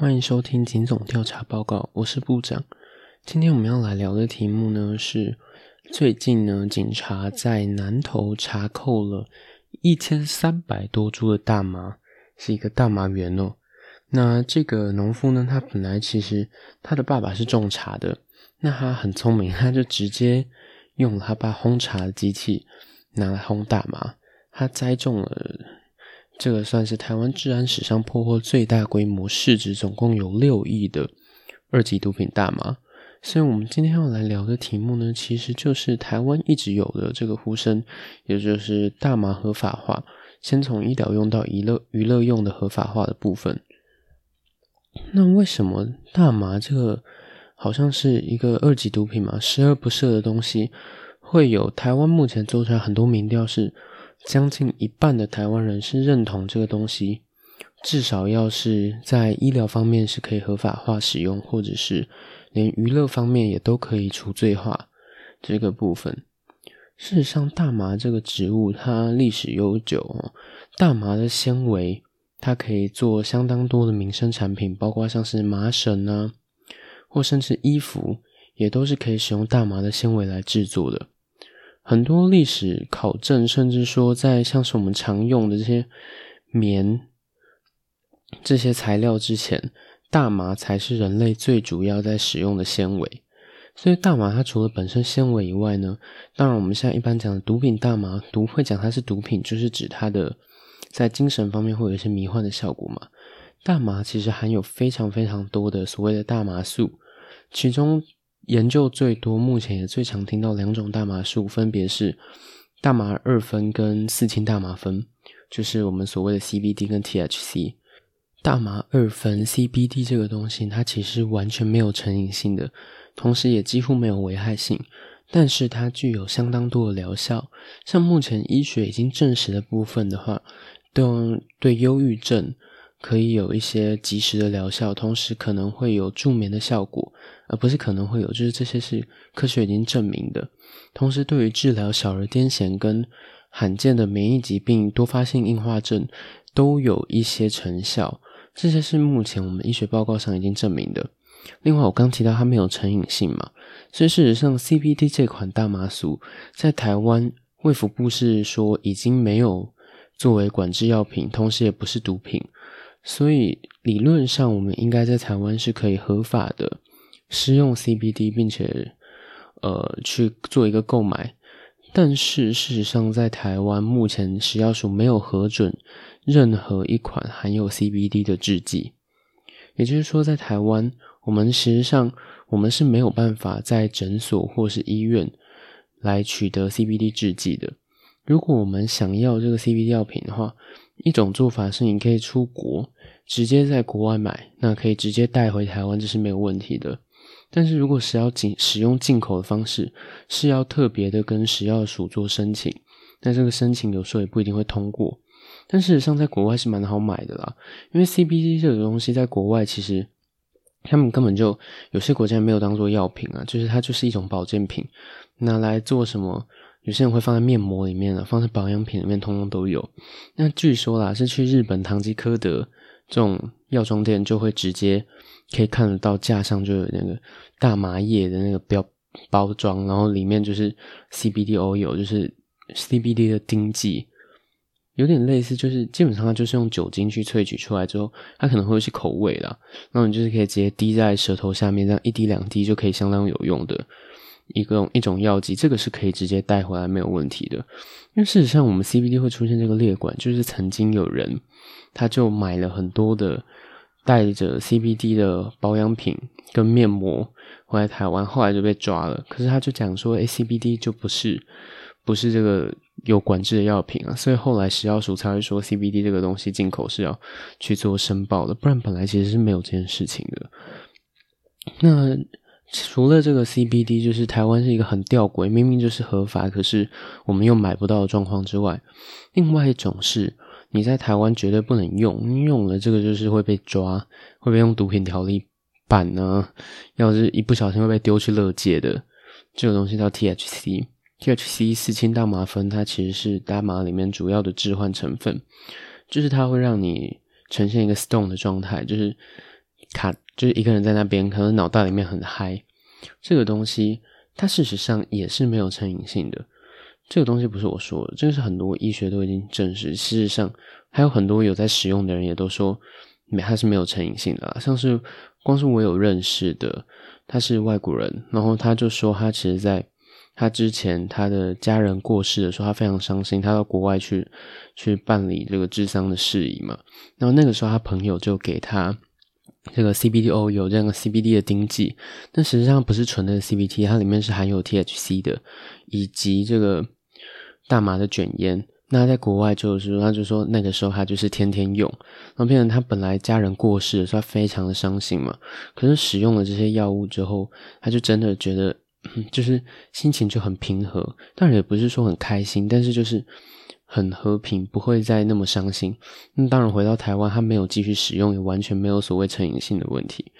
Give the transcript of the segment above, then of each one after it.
欢迎收听警总调查报告，我是部长。今天我们要来聊的题目呢是，最近呢警察在南投查扣了一千三百多株的大麻，是一个大麻园哦。那这个农夫呢，他本来其实他的爸爸是种茶的，那他很聪明，他就直接用他爸烘茶的机器拿来烘大麻，他栽种了。这个算是台湾治安史上破获最大规模、市值总共有六亿的二级毒品大麻。所以，我们今天要来聊的题目呢，其实就是台湾一直有的这个呼声，也就是大麻合法化。先从医疗用到娱乐娱乐用的合法化的部分。那为什么大麻这个好像是一个二级毒品嘛，十恶不赦的东西，会有台湾目前做出来很多民调是？将近一半的台湾人是认同这个东西，至少要是在医疗方面是可以合法化使用，或者是连娱乐方面也都可以除罪化这个部分。事实上，大麻这个植物它历史悠久哦，大麻的纤维它可以做相当多的民生产品，包括像是麻绳啊，或甚至衣服，也都是可以使用大麻的纤维来制作的。很多历史考证，甚至说，在像是我们常用的这些棉这些材料之前，大麻才是人类最主要在使用的纤维。所以，大麻它除了本身纤维以外呢，当然我们现在一般讲的毒品大麻，毒会讲它是毒品，就是指它的在精神方面会有一些迷幻的效果嘛。大麻其实含有非常非常多的所谓的大麻素，其中。研究最多，目前也最常听到两种大麻素，分别是大麻二酚跟四氢大麻酚，就是我们所谓的 CBD 跟 THC。大麻二酚 CBD 这个东西，它其实完全没有成瘾性的，同时也几乎没有危害性，但是它具有相当多的疗效。像目前医学已经证实的部分的话，都对忧郁症。可以有一些及时的疗效，同时可能会有助眠的效果，而不是可能会有，就是这些是科学已经证明的。同时，对于治疗小儿癫痫跟罕见的免疫疾病、多发性硬化症都有一些成效，这些是目前我们医学报告上已经证明的。另外，我刚提到它没有成瘾性嘛，所以事实上，CBD 这款大麻素在台湾卫福部是说已经没有作为管制药品，同时也不是毒品。所以理论上，我们应该在台湾是可以合法的使用 CBD，并且呃去做一个购买。但是事实上，在台湾目前食药署没有核准任何一款含有 CBD 的制剂。也就是说，在台湾，我们实际上我们是没有办法在诊所或是医院来取得 CBD 制剂的。如果我们想要这个 CBD 药品的话，一种做法是，你可以出国，直接在国外买，那可以直接带回台湾，这是没有问题的。但是如果是要进使用进口的方式，是要特别的跟食药署做申请，那这个申请有时候也不一定会通过。但事实上，在国外是蛮好买的啦，因为 CBD 这个东西在国外其实他们根本就有些国家没有当做药品啊，就是它就是一种保健品，拿来做什么？有些人会放在面膜里面了，放在保养品里面，通通都有。那据说啦，是去日本唐吉诃德这种药妆店，就会直接可以看得到架上就有那个大麻叶的那个标包装，然后里面就是 CBD oil，就是 CBD 的丁剂，有点类似，就是基本上它就是用酒精去萃取出来之后，它可能会有些口味啦，然后你就是可以直接滴在舌头下面，这样一滴两滴就可以相当有用的。一个一种药剂，这个是可以直接带回来没有问题的。因为事实上，我们 CBD 会出现这个裂管，就是曾经有人他就买了很多的带着 CBD 的保养品跟面膜回来台湾，后来就被抓了。可是他就讲说，哎，CBD 就不是不是这个有管制的药品啊，所以后来食药署才会说 CBD 这个东西进口是要去做申报的，不然本来其实是没有这件事情的。那。除了这个 CBD，就是台湾是一个很吊诡，明明就是合法，可是我们又买不到的状况之外，另外一种是你在台湾绝对不能用，用了这个就是会被抓，会被用毒品条例办呢。要是一不小心会被丢去乐界的，这个东西叫 THC，THC 四氢大麻酚，它其实是大麻里面主要的致幻成分，就是它会让你呈现一个 stone 的状态，就是。卡，就是一个人在那边，可能脑袋里面很嗨。这个东西它事实上也是没有成瘾性的。这个东西不是我说，这个是很多医学都已经证实。事实上，还有很多有在使用的人也都说，没它是没有成瘾性的。像是光是我有认识的，他是外国人，然后他就说他其实在他之前他的家人过世的时候，他非常伤心，他到国外去去办理这个治丧的事宜嘛。然后那个时候他朋友就给他这个 CBD，O 有这样的 CBD 的丁剂，但实际上不是纯的 CBD，它里面是含有 THC 的，以及这个。大麻的卷烟，那在国外就是，他就说那个时候他就是天天用，然后变成他本来家人过世的时候，他非常的伤心嘛。可是使用了这些药物之后，他就真的觉得，就是心情就很平和，当然也不是说很开心，但是就是很和平，不会再那么伤心。那当然回到台湾，他没有继续使用，也完全没有所谓成瘾性的问题。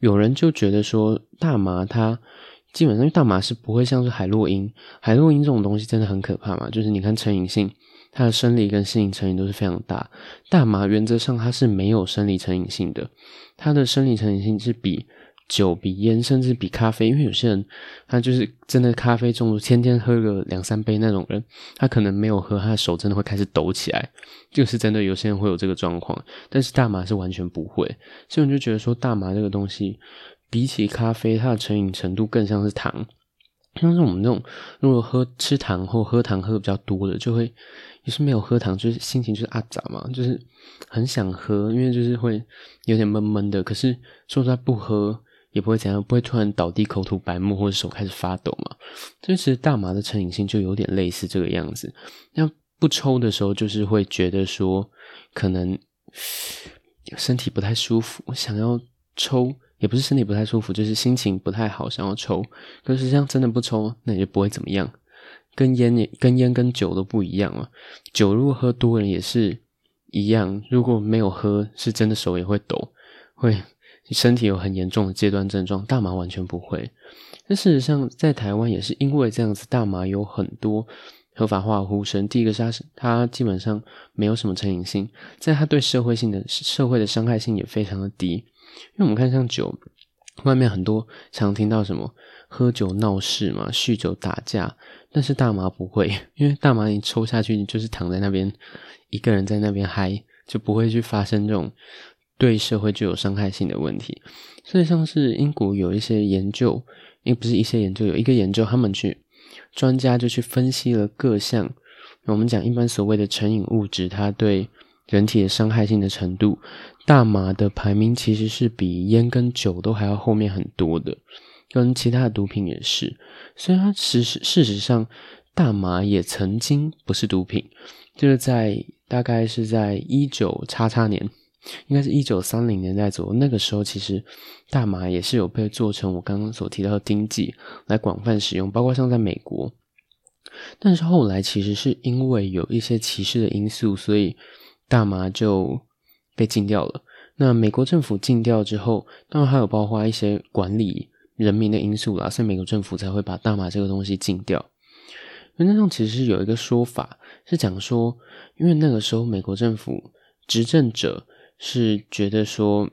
有人就觉得说大麻它。基本上，大麻是不会像是海洛因，海洛因这种东西真的很可怕嘛。就是你看成瘾性，它的生理跟心理成瘾都是非常大。大麻原则上它是没有生理成瘾性的，它的生理成瘾性是比酒、比烟，甚至比咖啡。因为有些人他就是真的咖啡中毒，天天喝个两三杯那种人，他可能没有喝，他的手真的会开始抖起来，就是真的有些人会有这个状况。但是大麻是完全不会，所以我就觉得说大麻这个东西。比起咖啡，它的成瘾程度更像是糖，像是我们那种如果喝吃糖或喝糖喝的比较多的，就会也是没有喝糖，就是心情就是阿杂嘛，就是很想喝，因为就是会有点闷闷的。可是说实在不喝也不会怎样，不会突然倒地口吐白沫或者手开始发抖嘛。所以其实大麻的成瘾性就有点类似这个样子。那不抽的时候，就是会觉得说可能 身体不太舒服，想要抽。也不是身体不太舒服，就是心情不太好，想要抽。可是这样真的不抽，那也就不会怎么样。跟烟也跟烟跟酒都不一样啊。酒如果喝多了也是一样，如果没有喝，是真的手也会抖，会身体有很严重的戒断症状。大麻完全不会。但事实上，在台湾也是因为这样子，大麻有很多合法化的呼声。第一个是它它基本上没有什么成瘾性，在它对社会性的社会的伤害性也非常的低。因为我们看像酒，外面很多常听到什么喝酒闹事嘛，酗酒打架，但是大麻不会，因为大麻你抽下去，你就是躺在那边一个人在那边嗨，就不会去发生这种对社会具有伤害性的问题。所以像是英国有一些研究，因不是一些研究，有一个研究，他们去专家就去分析了各项，我们讲一般所谓的成瘾物质，它对人体的伤害性的程度。大麻的排名其实是比烟跟酒都还要后面很多的，跟其他的毒品也是。所以它事实事实上，大麻也曾经不是毒品，就是在大概是在一九叉叉年，应该是一九三零年代左右，那个时候其实大麻也是有被做成我刚刚所提到的丁剂来广泛使用，包括像在美国。但是后来其实是因为有一些歧视的因素，所以大麻就。被禁掉了。那美国政府禁掉之后，当然还有包括一些管理人民的因素啦，所以美国政府才会把大麻这个东西禁掉。原则上其实是有一个说法，是讲说，因为那个时候美国政府执政者是觉得说，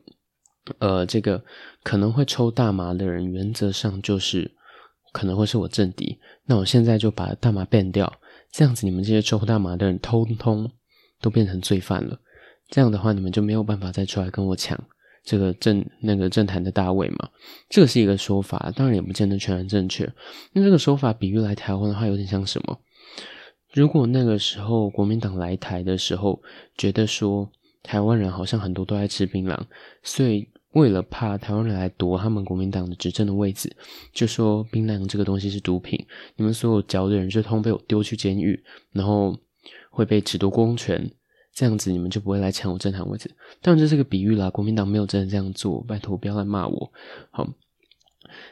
呃，这个可能会抽大麻的人，原则上就是可能会是我政敌。那我现在就把大麻变掉，这样子你们这些抽大麻的人，通通都变成罪犯了。这样的话，你们就没有办法再出来跟我抢这个政那个政坛的大位嘛？这个是一个说法，当然也不见得全然正确。那这个说法比喻来台湾的话，有点像什么？如果那个时候国民党来台的时候，觉得说台湾人好像很多都爱吃槟榔，所以为了怕台湾人来夺他们国民党的执政的位置，就说槟榔这个东西是毒品，你们所有嚼的人就通被我丢去监狱，然后会被褫夺公权。这样子你们就不会来抢我政坛位置。当然这是个比喻啦，国民党没有真的这样做，拜托不要来骂我。好，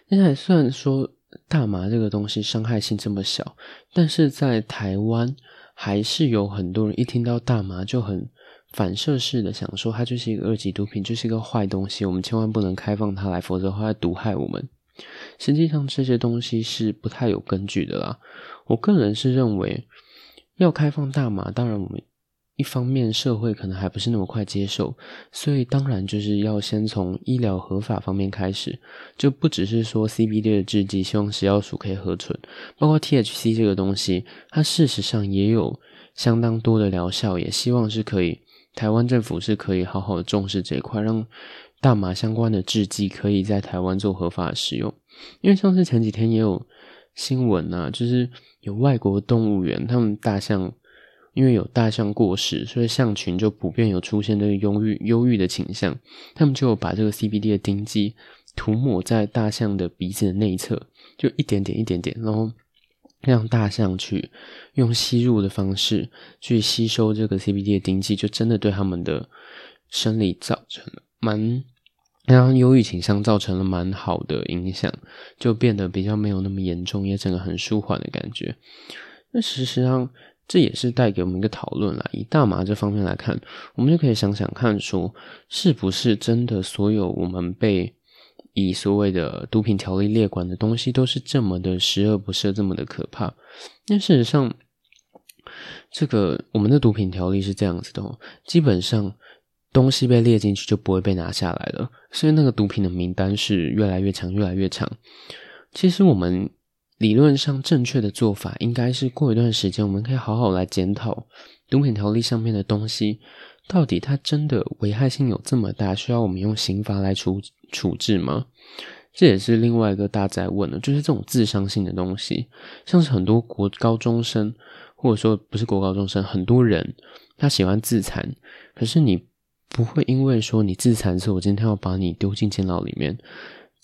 现在虽然说大麻这个东西伤害性这么小，但是在台湾还是有很多人一听到大麻就很反射式的想说它就是一个二级毒品，就是一个坏东西，我们千万不能开放它来，否则会毒害我们。实际上这些东西是不太有根据的啦。我个人是认为要开放大麻，当然我们。一方面社会可能还不是那么快接受，所以当然就是要先从医疗合法方面开始，就不只是说 CBD 的制剂，希望食药署可以核准，包括 THC 这个东西，它事实上也有相当多的疗效，也希望是可以台湾政府是可以好好的重视这一块，让大麻相关的制剂可以在台湾做合法使用，因为像是前几天也有新闻啊，就是有外国动物园，他们大象。因为有大象过世，所以象群就普遍有出现这个忧郁、忧郁的倾向。他们就把这个 CBD 的丁剂涂抹在大象的鼻子的内侧，就一点点、一点点，然后让大象去用吸入的方式去吸收这个 CBD 的丁剂，就真的对他们的生理造成了蛮让忧郁倾向造成了蛮好的影响，就变得比较没有那么严重，也整个很舒缓的感觉。那事实上。这也是带给我们一个讨论啦。以大麻这方面来看，我们就可以想想看，说是不是真的所有我们被以所谓的毒品条例列管的东西，都是这么的十恶不赦，这么的可怕？那事实上，这个我们的毒品条例是这样子的，基本上东西被列进去就不会被拿下来了，所以那个毒品的名单是越来越长，越来越长。其实我们。理论上正确的做法应该是过一段时间，我们可以好好来检讨毒品条例上面的东西，到底它真的危害性有这么大，需要我们用刑罚来处处置吗？这也是另外一个大在问的，就是这种自伤性的东西，像是很多国高中生，或者说不是国高中生，很多人他喜欢自残，可是你不会因为说你自残之后，我今天要把你丢进监牢里面。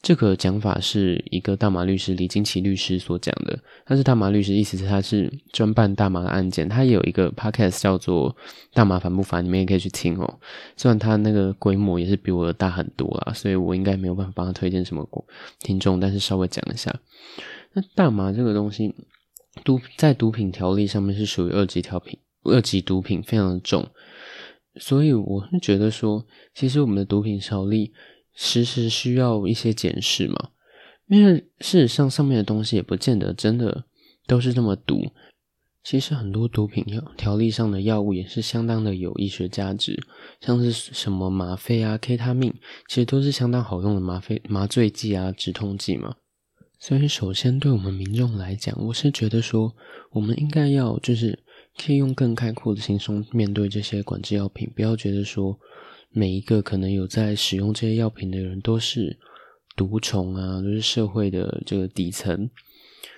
这个讲法是一个大麻律师李金奇律师所讲的。他是大麻律师，意思是他是专办大麻的案件。他也有一个 podcast 叫做《大麻烦不烦》，你们也可以去听哦。虽然他那个规模也是比我大很多啦，所以我应该没有办法帮他推荐什么听众，但是稍微讲一下。那大麻这个东西，毒在毒品条例上面是属于二级条品，二级毒品非常的重，所以我是觉得说，其实我们的毒品条例。时时需要一些检视嘛，因为事实上上面的东西也不见得真的都是这么毒。其实很多毒品条条例上的药物也是相当的有医学价值，像是什么吗啡啊、K 他命，其实都是相当好用的吗啡麻醉剂啊、止痛剂嘛。所以首先对我们民众来讲，我是觉得说，我们应该要就是可以用更开阔的心胸面对这些管制药品，不要觉得说。每一个可能有在使用这些药品的人，都是毒虫啊，都是社会的这个底层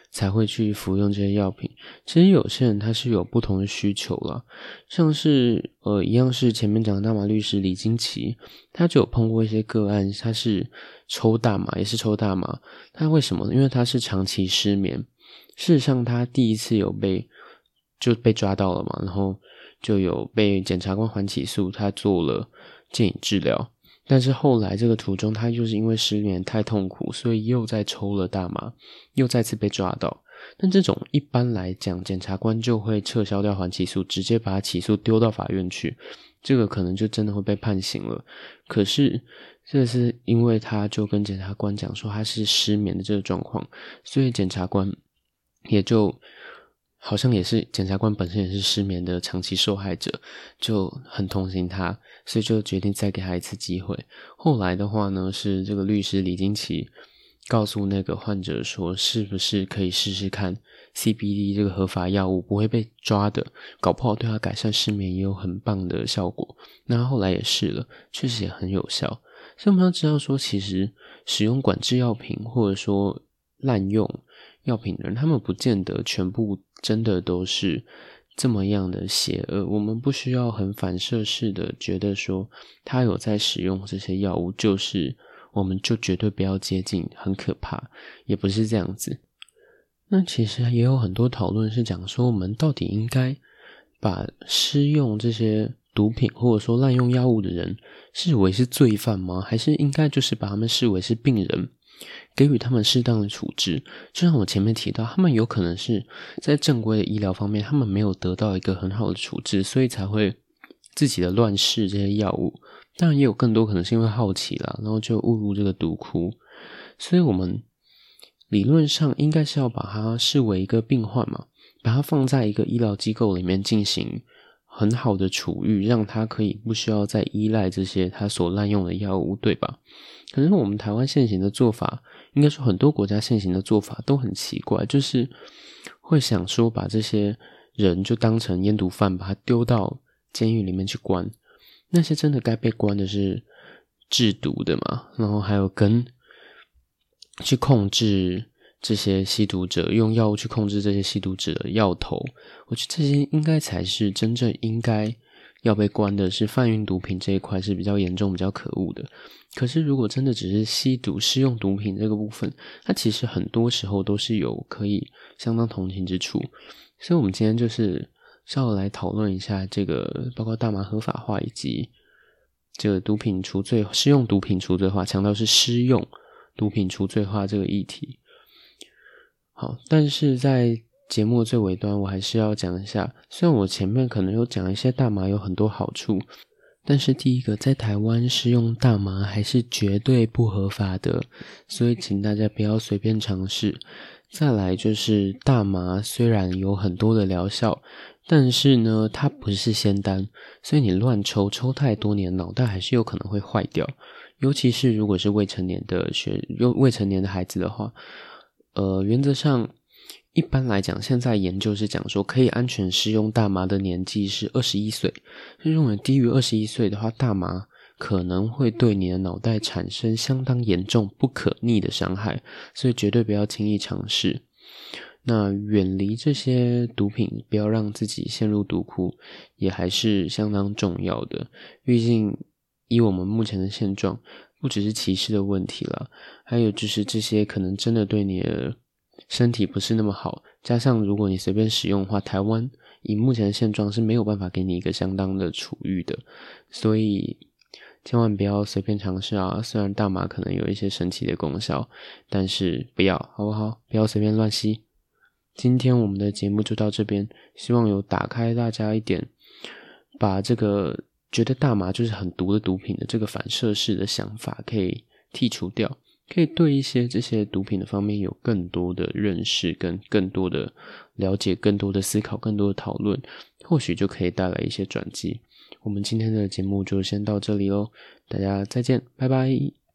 才会去服用这些药品。其实有些人他是有不同的需求了，像是呃，一样是前面讲的大马律师李金奇，他就有碰过一些个案，他是抽大麻，也是抽大麻，他为什么？因为他是长期失眠。事实上，他第一次有被就被抓到了嘛，然后就有被检察官还起诉，他做了。建议治疗，但是后来这个途中，他就是因为失眠太痛苦，所以又在抽了大麻，又再次被抓到。但这种一般来讲，检察官就会撤销掉缓起诉，直接把起诉丢到法院去，这个可能就真的会被判刑了。可是这是因为他就跟检察官讲说他是失眠的这个状况，所以检察官也就。好像也是检察官本身也是失眠的长期受害者，就很同情他，所以就决定再给他一次机会。后来的话呢，是这个律师李金奇告诉那个患者说，是不是可以试试看 CBD 这个合法药物不会被抓的，搞不好对他改善失眠也有很棒的效果。那后来也试了，确实也很有效。所以我们要知道说，其实使用管制药品或者说滥用药品的人，他们不见得全部。真的都是这么样的邪恶？我们不需要很反射式的觉得说他有在使用这些药物，就是我们就绝对不要接近，很可怕，也不是这样子。那其实也有很多讨论是讲说，我们到底应该把施用这些毒品或者说滥用药物的人视为是罪犯吗？还是应该就是把他们视为是病人？给予他们适当的处置，就像我前面提到，他们有可能是在正规的医疗方面，他们没有得到一个很好的处置，所以才会自己的乱试这些药物。当然，也有更多可能是因为好奇啦，然后就误入这个毒窟。所以，我们理论上应该是要把它视为一个病患嘛，把它放在一个医疗机构里面进行很好的处遇，让他可以不需要再依赖这些他所滥用的药物，对吧？可是我们台湾现行的做法，应该说很多国家现行的做法都很奇怪，就是会想说把这些人就当成烟毒贩，把他丢到监狱里面去关。那些真的该被关的是制毒的嘛？然后还有跟去控制。这些吸毒者用药物去控制这些吸毒者的药头，我觉得这些应该才是真正应该要被关的。是贩运毒品这一块是比较严重、比较可恶的。可是如果真的只是吸毒、试用毒品这个部分，它其实很多时候都是有可以相当同情之处。所以，我们今天就是稍微来讨论一下这个，包括大麻合法化以及这个毒品除罪、试用毒品除罪化，强调是施用毒品除罪化这个议题。好，但是在节目最尾端，我还是要讲一下。虽然我前面可能有讲一些大麻有很多好处，但是第一个，在台湾使用大麻还是绝对不合法的，所以请大家不要随便尝试。再来就是大麻虽然有很多的疗效，但是呢，它不是仙丹，所以你乱抽抽太多，年脑袋还是有可能会坏掉。尤其是如果是未成年的学，又未成年的孩子的话。呃，原则上，一般来讲，现在研究是讲说，可以安全使用大麻的年纪是二十一岁。就认为低于二十一岁的话，大麻可能会对你的脑袋产生相当严重、不可逆的伤害，所以绝对不要轻易尝试。那远离这些毒品，不要让自己陷入毒窟，也还是相当重要的。毕竟，以我们目前的现状。不只是歧视的问题了，还有就是这些可能真的对你的身体不是那么好。加上如果你随便使用的话，台湾以目前的现状是没有办法给你一个相当的处遇的，所以千万不要随便尝试啊！虽然大麻可能有一些神奇的功效，但是不要好不好？不要随便乱吸。今天我们的节目就到这边，希望有打开大家一点，把这个。觉得大麻就是很毒的毒品的这个反射式的想法可以剔除掉，可以对一些这些毒品的方面有更多的认识，跟更多的了解，更多的思考，更多的讨论，或许就可以带来一些转机。我们今天的节目就先到这里喽，大家再见，拜拜。